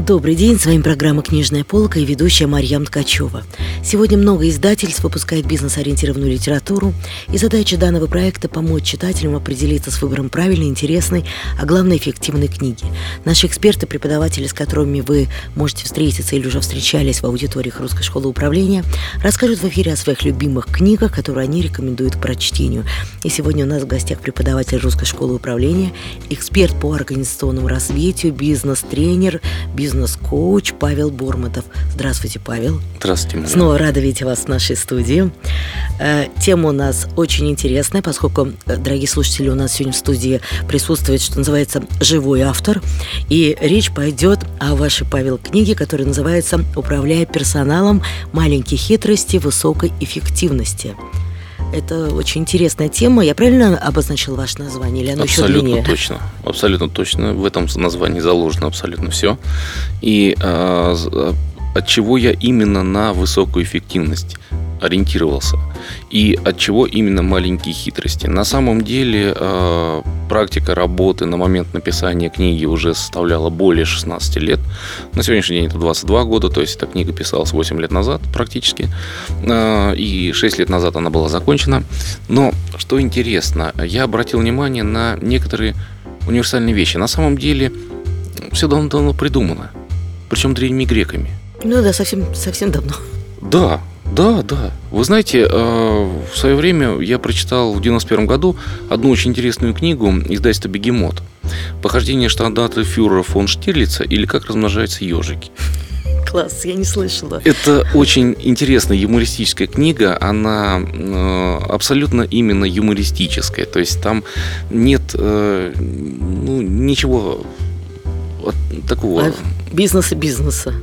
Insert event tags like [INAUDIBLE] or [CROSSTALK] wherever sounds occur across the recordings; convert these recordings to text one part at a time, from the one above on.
Добрый день, с вами программа «Книжная полка» и ведущая Марьям Ткачева. Сегодня много издательств выпускает бизнес-ориентированную литературу, и задача данного проекта – помочь читателям определиться с выбором правильной, интересной, а главное – эффективной книги. Наши эксперты, преподаватели, с которыми вы можете встретиться или уже встречались в аудиториях Русской школы управления, расскажут в эфире о своих любимых книгах, которые они рекомендуют к прочтению. И сегодня у нас в гостях преподаватель Русской школы управления, эксперт по организационному развитию, бизнес-тренер, бизнес бизнес-коуч Павел Бормотов. Здравствуйте, Павел. Здравствуйте. Мария. Снова рада видеть вас в нашей студии. Э, тема у нас очень интересная, поскольку, э, дорогие слушатели, у нас сегодня в студии присутствует, что называется, живой автор. И речь пойдет о вашей, Павел, книге, которая называется «Управляя персоналом. Маленькие хитрости высокой эффективности». Это очень интересная тема. Я правильно обозначил ваше название или оно абсолютно еще длиннее? точно. Абсолютно точно. В этом названии заложено абсолютно все. И э, от чего я именно на высокую эффективность ориентировался и от чего именно маленькие хитрости. На самом деле э, практика работы на момент написания книги уже составляла более 16 лет. На сегодняшний день это 22 года, то есть эта книга писалась 8 лет назад практически, э, и 6 лет назад она была закончена. Но что интересно, я обратил внимание на некоторые универсальные вещи. На самом деле все давно-давно придумано, причем древними греками. Ну да, совсем, совсем давно. Да, да, да. Вы знаете, э, в свое время я прочитал в 91 году одну очень интересную книгу издательства «Бегемот». «Похождение штандарта фюрера фон Штирлица» или «Как размножаются ежики». Класс, я не слышала. Это очень интересная юмористическая книга. Она э, абсолютно именно юмористическая. То есть там нет э, ну, ничего такого... А бизнеса бизнеса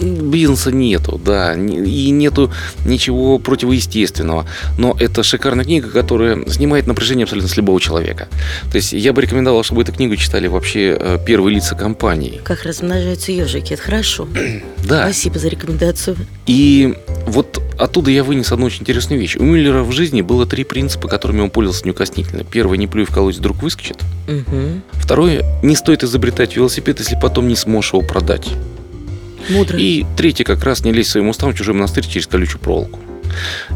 бизнеса нету, да, и нету ничего противоестественного. Но это шикарная книга, которая снимает напряжение абсолютно с любого человека. То есть я бы рекомендовал, чтобы эту книгу читали вообще э, первые лица компании. Как размножаются ежики, это хорошо. [CLEARS THROAT] да. Спасибо за рекомендацию. И вот оттуда я вынес одну очень интересную вещь. У Мюллера в жизни было три принципа, которыми он пользовался неукоснительно. Первое, не плюй в колодец, вдруг выскочит. Угу. Второе, не стоит изобретать велосипед, если потом не сможешь его продать. Мудро. И третий как раз не лезть своим устам в чужой монастырь через колючую проволоку.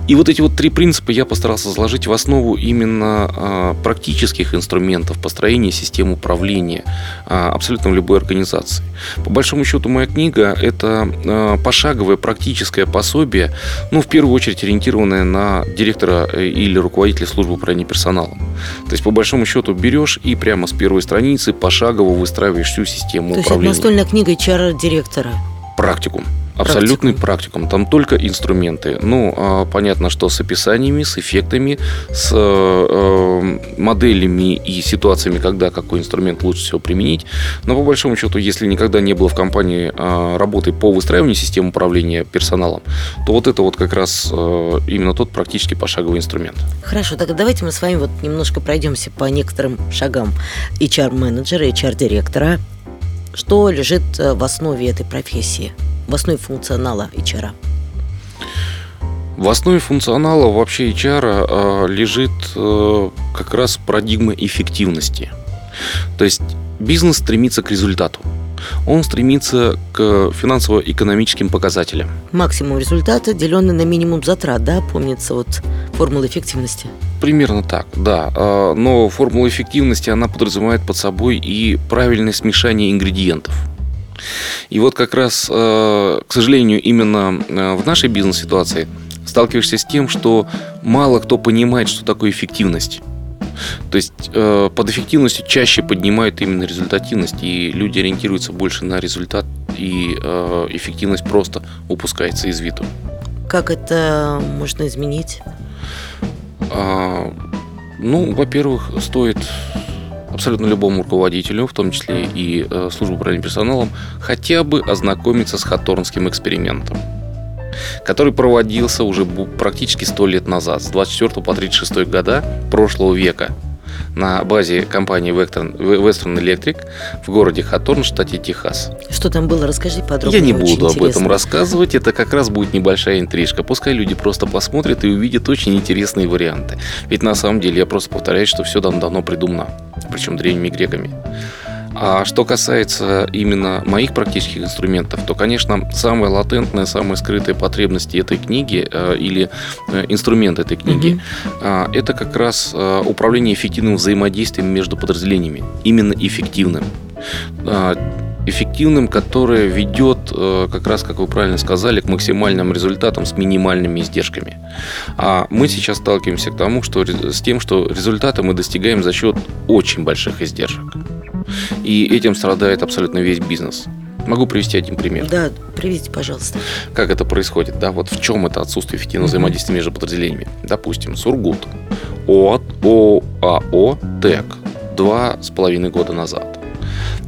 И вот эти вот три принципа я постарался заложить в основу именно а, практических инструментов построения системы управления а, абсолютно любой организации. По большому счету моя книга – это а, пошаговое практическое пособие, ну, в первую очередь ориентированное на директора э, или руководителя службы управления персоналом. То есть, по большому счету, берешь и прямо с первой страницы пошагово выстраиваешь всю систему То управления. То есть это настольная книга HR-директора? Практикум. Абсолютный практикум. Там только инструменты. Ну, а, понятно, что с описаниями, с эффектами, с э, моделями и ситуациями, когда какой инструмент лучше всего применить. Но по большому счету, если никогда не было в компании э, работы по выстраиванию системы управления персоналом, то вот это вот как раз э, именно тот практически пошаговый инструмент. Хорошо, тогда давайте мы с вами вот немножко пройдемся по некоторым шагам HR-менеджера, HR-директора. Что лежит э, в основе этой профессии, в основе функционала HR? В основе функционала вообще HR э, лежит э, как раз парадигма эффективности. То есть бизнес стремится к результату. Он стремится к финансово-экономическим показателям. Максимум результата, деленный на минимум затрат, да, помнится вот формула эффективности? Примерно так, да. А, но формула эффективности, она подразумевает под собой и правильное смешание ингредиентов. И вот как раз, а, к сожалению, именно а, в нашей бизнес-ситуации сталкиваешься с тем, что мало кто понимает, что такое эффективность. То есть э, под эффективностью чаще поднимают именно результативность, и люди ориентируются больше на результат, и э, эффективность просто упускается из виду. Как это можно изменить? А, ну, во-первых, стоит абсолютно любому руководителю, в том числе и э, службу управления персоналом, хотя бы ознакомиться с Хаторнским экспериментом который проводился уже практически 100 лет назад, с 24 по 36 года прошлого века на базе компании Western, Western Electric в городе Хаторн, штате Техас. Что там было? Расскажи подробнее. Я не буду об интересно. этом рассказывать, это как раз будет небольшая интрижка. Пускай люди просто посмотрят и увидят очень интересные варианты. Ведь на самом деле я просто повторяю, что все давно придумано, причем древними греками. А что касается именно моих практических инструментов, то, конечно, самая латентная, самая скрытая потребность этой книги э, или э, инструмент этой книги э, это как раз управление эффективным взаимодействием между подразделениями. Именно эффективным. Эффективным, которое ведет, как раз, как вы правильно сказали, к максимальным результатам с минимальными издержками. А мы сейчас сталкиваемся к тому, что с тем, что результаты мы достигаем за счет очень больших издержек. И этим страдает абсолютно весь бизнес. Могу привести один пример. Да, приведите, пожалуйста. Как это происходит, да, вот в чем это отсутствие эффективного Мгм. взаимодействия между подразделениями. Допустим, Сургут, ОАО, ОАО ТЭК два с половиной года назад.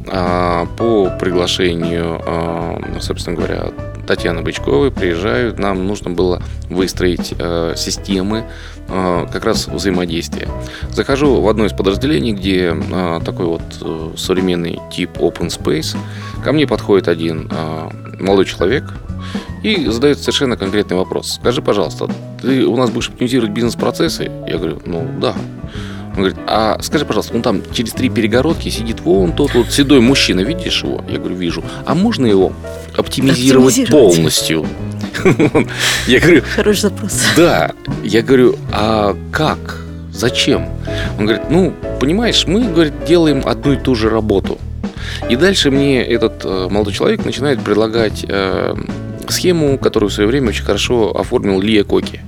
А, По приглашению, а, собственно говоря, Татьяны Бычковой приезжают, нам нужно было выстроить э, системы э, как раз взаимодействия. Захожу в одно из подразделений, где э, такой вот э, современный тип open space. Ко мне подходит один э, молодой человек и задает совершенно конкретный вопрос. Скажи, пожалуйста, ты у нас будешь оптимизировать бизнес-процессы? Я говорю, ну да. Он говорит, а скажи, пожалуйста, он там через три перегородки сидит вон тот вот седой мужчина, видишь его? Я говорю, вижу. А можно его оптимизировать, Оптимизировать. полностью? [LAUGHS] Я говорю, Хороший запрос. да. Я говорю, а как? Зачем? Он говорит, ну, понимаешь, мы, говорит, делаем одну и ту же работу. И дальше мне этот э, молодой человек начинает предлагать э, схему, которую в свое время очень хорошо оформил Лия Коки.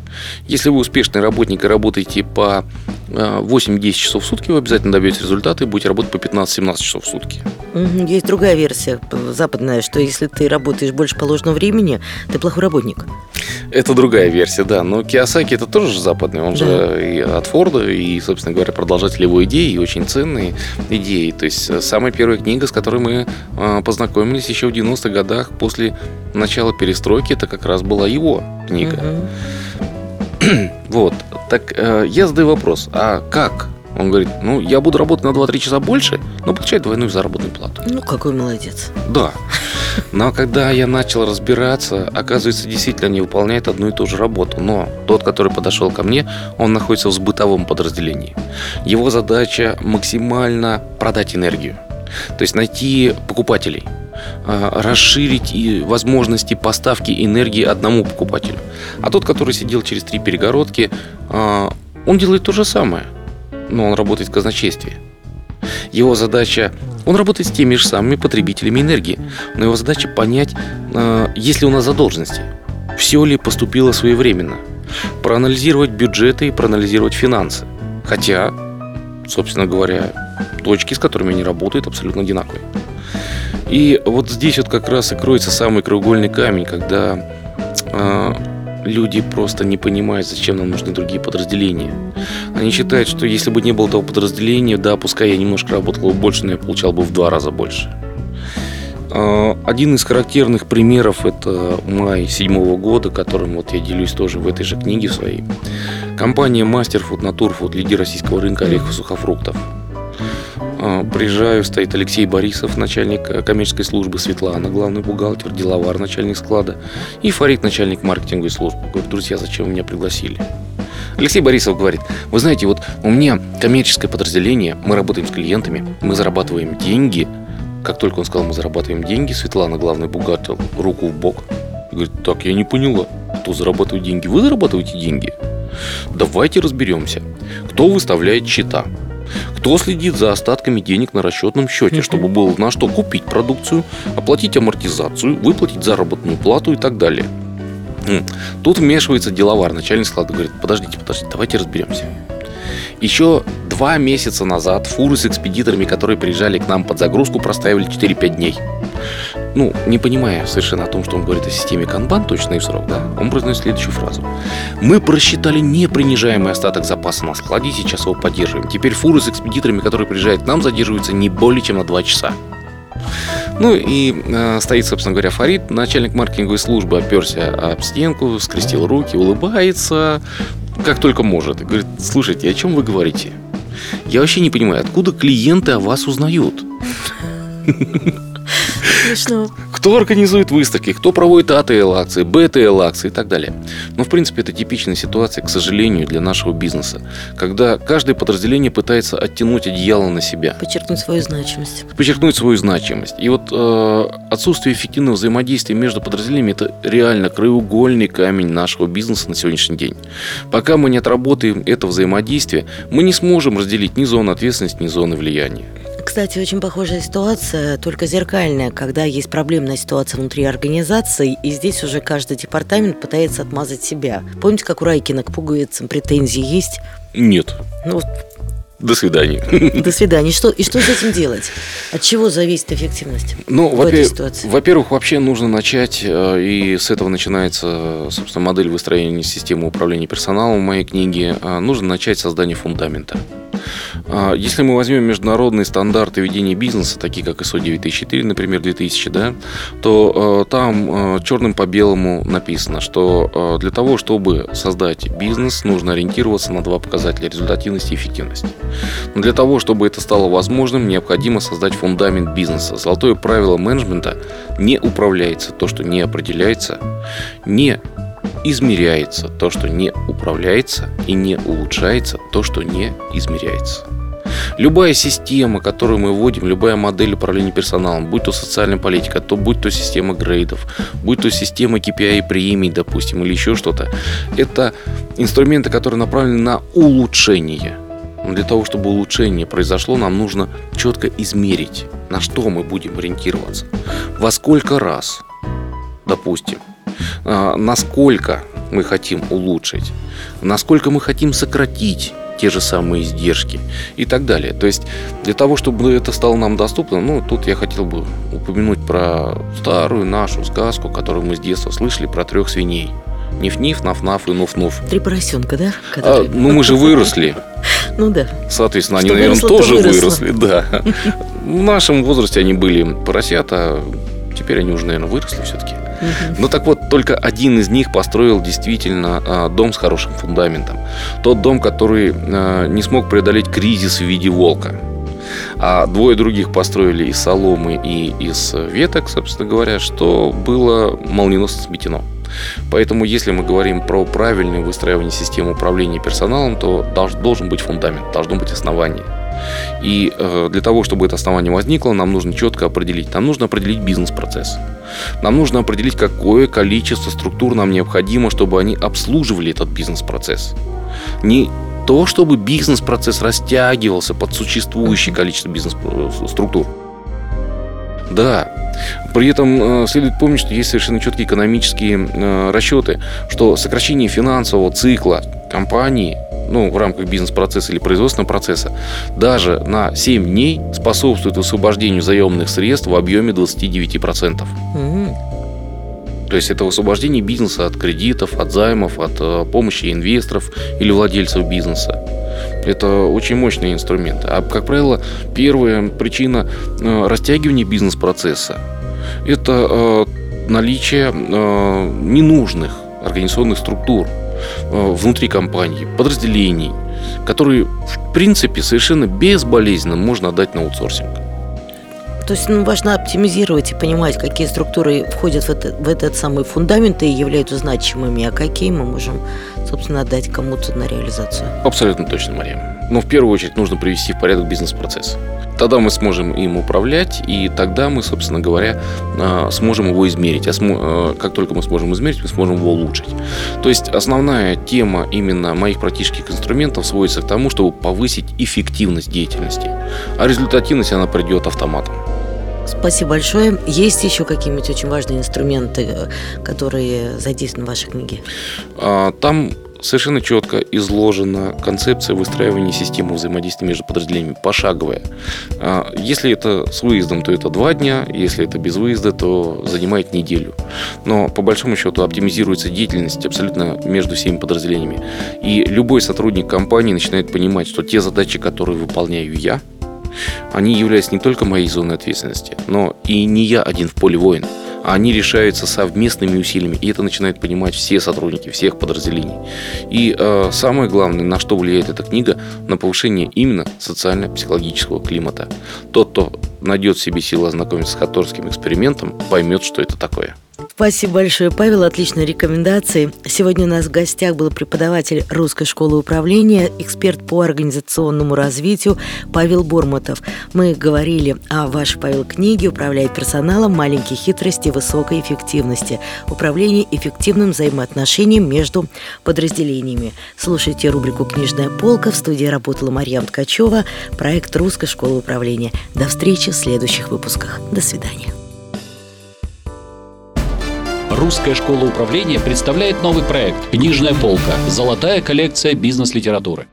Если вы успешный работник и работаете по 8-10 часов в сутки, вы обязательно добьетесь результата и будете работать по 15-17 часов в сутки. Есть другая версия, западная, что если ты работаешь больше положенного времени, ты плохой работник. Это другая версия, да. Но Киосаки это тоже же западный. Он Да. же и от Форда, и, собственно говоря, продолжатель его идеи, и очень ценные идеи. То есть э, самая первая книга, с которой мы э, познакомились еще в 90-х годах после начала перестройки, это как раз была его книга. Мгм. [CLEARS THROAT] Вот. Так э, я задаю вопрос, а как? Он говорит, ну, я буду работать на 2-3 часа больше, но получать двойную заработную плату. Ну, какой молодец. Да. Но когда я начал разбираться, оказывается, действительно они выполняют одну и ту же работу. Но тот, который подошел ко мне, он находится в бытовом подразделении. Его задача максимально продать энергию. То есть найти покупателей расширить и возможности поставки энергии одному покупателю. А тот, который сидел через три перегородки, а, он делает то же самое, но он работает в казначействе. Его задача, он работает с теми же самыми потребителями энергии, но его задача понять, а, есть ли у нас задолженности, все ли поступило своевременно, проанализировать бюджеты и проанализировать финансы. Хотя, собственно говоря, точки, с которыми они работают, абсолютно одинаковые. И вот здесь вот как раз и кроется самый краеугольный камень, когда а, люди просто не понимают, зачем нам нужны другие подразделения. Они считают, что если бы не было того подразделения, да, пускай я немножко работал бы больше, но я получал бы в два раза больше. А, Один из характерных примеров это май седьмого года, которым вот я делюсь тоже в этой же книге своей. Компания Мастерфуд Натурфуд, лидер российского рынка орехов и сухофруктов. А, Приезжаю, стоит Алексей Борисов, начальник э, коммерческой службы, Светлана, главный бухгалтер, деловар, начальник склада, и Фарид, начальник маркетинговой службы. Говорю, друзья, зачем вы меня пригласили? Алексей Борисов говорит, вы знаете, вот у меня коммерческое подразделение, мы работаем с клиентами, мы зарабатываем деньги. Как только он сказал, мы зарабатываем деньги, Светлана, главный бухгалтер, руку в бок. Говорит, так, я не поняла, кто зарабатывает деньги? Вы зарабатываете деньги? Давайте разберемся. Кто выставляет счета? Кто следит за остатками денег на расчетном счете, чтобы было на что купить продукцию, оплатить амортизацию, выплатить заработную плату и так далее. Тут вмешивается деловар, начальник склада говорит, подождите, подождите, давайте разберемся. Еще два месяца назад фуры с экспедиторами, которые приезжали к нам под загрузку, проставили 4-5 дней. Ну, не понимая совершенно о том, что он говорит о системе канбан в срок, да, он произносит следующую фразу. Мы просчитали непринижаемый остаток запаса на складе сейчас его поддерживаем. Теперь фуры с экспедиторами, которые приезжают к нам, задерживаются не более чем на 2 часа. Ну и э, стоит, собственно говоря, Фарид, начальник маркетинговой службы, оперся об стенку, скрестил руки, улыбается, как только может. И говорит, слушайте, о чем вы говорите? Я вообще не понимаю, откуда клиенты о вас узнают? Смешно. Кто организует выставки, кто проводит АТЛ-акции, БТЛ-акции и так далее. Но, в принципе, это типичная ситуация, к сожалению, для нашего бизнеса, когда каждое подразделение пытается оттянуть одеяло на себя. Подчеркнуть свою значимость. Подчеркнуть свою значимость. И вот э, отсутствие эффективного взаимодействия между подразделениями – это реально краеугольный камень нашего бизнеса на сегодняшний день. Пока мы не отработаем это взаимодействие, мы не сможем разделить ни зону ответственности, ни зоны влияния. Кстати, очень похожая ситуация, только зеркальная, когда есть проблемная ситуация внутри организации, и здесь уже каждый департамент пытается отмазать себя. Помните, как у Райкина к пуговицам претензии есть? Нет. Ну, До свидания. [LAUGHS] до свидания. Что, и что с этим делать? От чего зависит эффективность Ну, в этой во-пе- ситуации? во-первых, вообще нужно начать, э, и с этого начинается, собственно, модель выстроения системы управления персоналом в моей книге. Э, Нужно начать с создания фундамента. А, Если мы возьмем международные стандарты ведения бизнеса, такие как ISO 9004, например, 2000, да, то э, там э, черным по белому написано, что э, для того, чтобы создать бизнес, нужно ориентироваться на два показателя – результативность и эффективность. Но для того, чтобы это стало возможным, необходимо создать фундамент бизнеса. Золотое правило менеджмента – не управляется то, что не определяется, не измеряется то, что не управляется, и не улучшается то, что не измеряется. Любая система, которую мы вводим, любая модель управления персоналом, будь то социальная политика, то будь то система грейдов, будь то система KPI премий, допустим, или еще что-то, это инструменты, которые направлены на улучшение. Но для того, чтобы улучшение произошло, нам нужно четко измерить, на что мы будем ориентироваться, во сколько раз, допустим, а, насколько мы хотим улучшить, насколько мы хотим сократить те же самые издержки и так далее. То есть для того, чтобы это стало нам доступно, ну, тут я хотел бы упомянуть про старую нашу сказку, которую мы с детства слышали, про трех свиней. Ниф-ниф, наф-наф и нуф-нуф. Три поросенка, да? А, Которые- ну, мы же выросли. [LAUGHS] Ну да. Соответственно, они, Что наверное, выросло, тоже выросли, да. [LAUGHS] В нашем возрасте они были поросята, теперь они уже, наверное, выросли все-таки. Мгм. Ну так вот, только один из них построил действительно а, дом с хорошим фундаментом. Тот дом, который а, не смог преодолеть кризис в виде волка. А двое других построили из соломы и из веток, собственно говоря, что было молниеносно сметено. Поэтому, если мы говорим про правильное выстраивание системы управления персоналом, то долж- должен быть фундамент, должно быть основание. И э, для того, чтобы это основание возникло, нам нужно четко определить. Нам нужно определить бизнес-процесс. Нам нужно определить, какое количество структур нам необходимо, чтобы они обслуживали этот бизнес-процесс. Не то, чтобы бизнес-процесс растягивался под существующее количество бизнес-структур. Да. При этом э, следует помнить, что есть совершенно четкие экономические э, расчеты, что сокращение финансового цикла компании ну, в рамках бизнес-процесса или производственного процесса, даже на 7 дней способствует высвобождению заемных средств в объеме 29%. Мгм. То есть это высвобождение бизнеса от кредитов, от займов, от э, помощи инвесторов или владельцев бизнеса. Это очень мощные инструменты. А, как правило, первая причина э, растягивания бизнес-процесса – это э, наличие ненужных организационных структур внутри компании, подразделений, которые, в принципе, совершенно безболезненно можно отдать на аутсорсинг. То есть ну, важно оптимизировать и понимать, какие структуры входят в, это- в этот самый фундамент и являются значимыми, а какие мы можем, собственно, отдать кому-то на реализацию. Абсолютно точно, Мария. Но в первую очередь нужно привести в порядок бизнес-процесс. Тогда мы сможем им управлять, и тогда мы, собственно говоря, э, сможем его измерить. А э, как только мы сможем измерить, мы сможем его улучшить. То есть основная тема именно моих практических инструментов сводится к тому, чтобы повысить эффективность деятельности. А результативность, она придет автоматом. Спасибо большое. Есть еще какие-нибудь очень важные инструменты, э, которые задействованы в вашей книге? А, Там совершенно четко изложена концепция выстраивания системы взаимодействия между подразделениями, пошаговая. А, Если это с выездом, то это два дня, если это без выезда, то занимает неделю. Но по большому счету оптимизируется деятельность абсолютно между всеми подразделениями. И любой сотрудник компании начинает понимать, что те задачи, которые выполняю я, они являются не только моей зоной ответственности, но и не я один в поле воин, они решаются совместными усилиями, и это начинают понимать все сотрудники всех подразделений. И э, самое главное, на что влияет эта книга, на повышение именно социально-психологического климата. Тот, кто найдет в себе силы ознакомиться с хаторским экспериментом, поймет, что это такое. Спасибо большое, Павел. Отличные рекомендации. Сегодня у нас в гостях был преподаватель Русской школы управления, эксперт по организационному развитию Павел Бормотов. Мы говорили о вашей, Павел, книге «Управляет персоналом. Маленькие хитрости высокой эффективности. Управление эффективным взаимоотношением между подразделениями». Слушайте рубрику «Книжная полка». В студии работала Марьям Ткачева, проект Русской школы управления. До встречи следующих выпусках. До свидания. Русская школа управления представляет новый проект «Книжная полка. Золотая коллекция бизнес-литературы».